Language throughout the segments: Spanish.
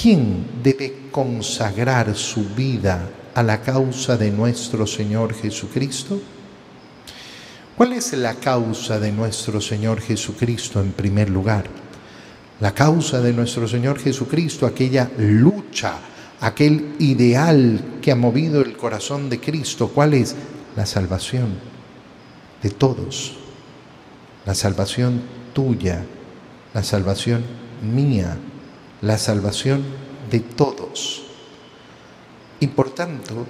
¿quién debe consagrar su vida a la causa de nuestro Señor Jesucristo? ¿Cuál es la causa de nuestro Señor Jesucristo en primer lugar? La causa de nuestro Señor Jesucristo, aquella lucha, aquel ideal que ha movido el corazón de Cristo, ¿cuál es? La salvación de todos, la salvación tuya, la salvación mía, la salvación de todos. Y por tanto,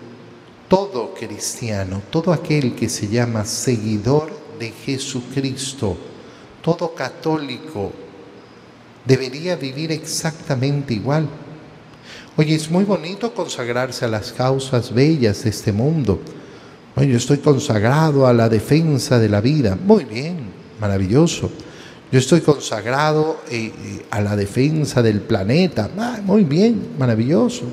todo cristiano, todo aquel que se llama seguidor de Jesucristo, todo católico, debería vivir exactamente igual. Oye, es muy bonito consagrarse a las causas bellas de este mundo. Oye, yo estoy consagrado a la defensa de la vida. Muy bien, maravilloso. Yo estoy consagrado eh, eh, a la defensa del planeta. Ah, muy bien, maravilloso.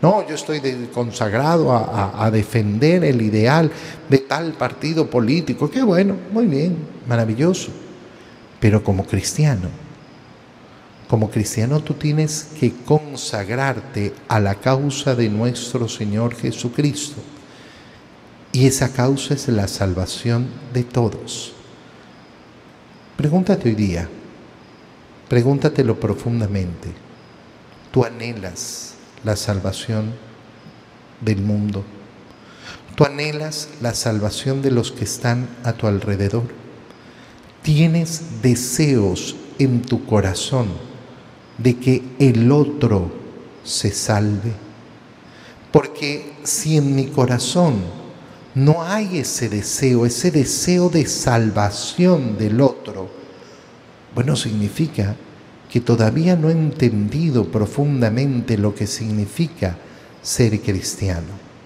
No, yo estoy consagrado a, defender el ideal de tal partido político. Qué bueno, muy bien, maravilloso. Pero como cristiano, como cristiano tú tienes que consagrarte a la causa de nuestro Señor Jesucristo. Y esa causa es la salvación de todos. Pregúntate hoy día, pregúntatelo profundamente. ¿Tú anhelas la salvación del mundo? ¿Tú anhelas la salvación de los que están a tu alrededor? ¿Tienes deseos en tu corazón de que el otro se salve? Porque si en mi corazón no hay ese deseo, ese deseo de salvación del otro, bueno, significa que todavía no he entendido profundamente lo que significa ser cristiano.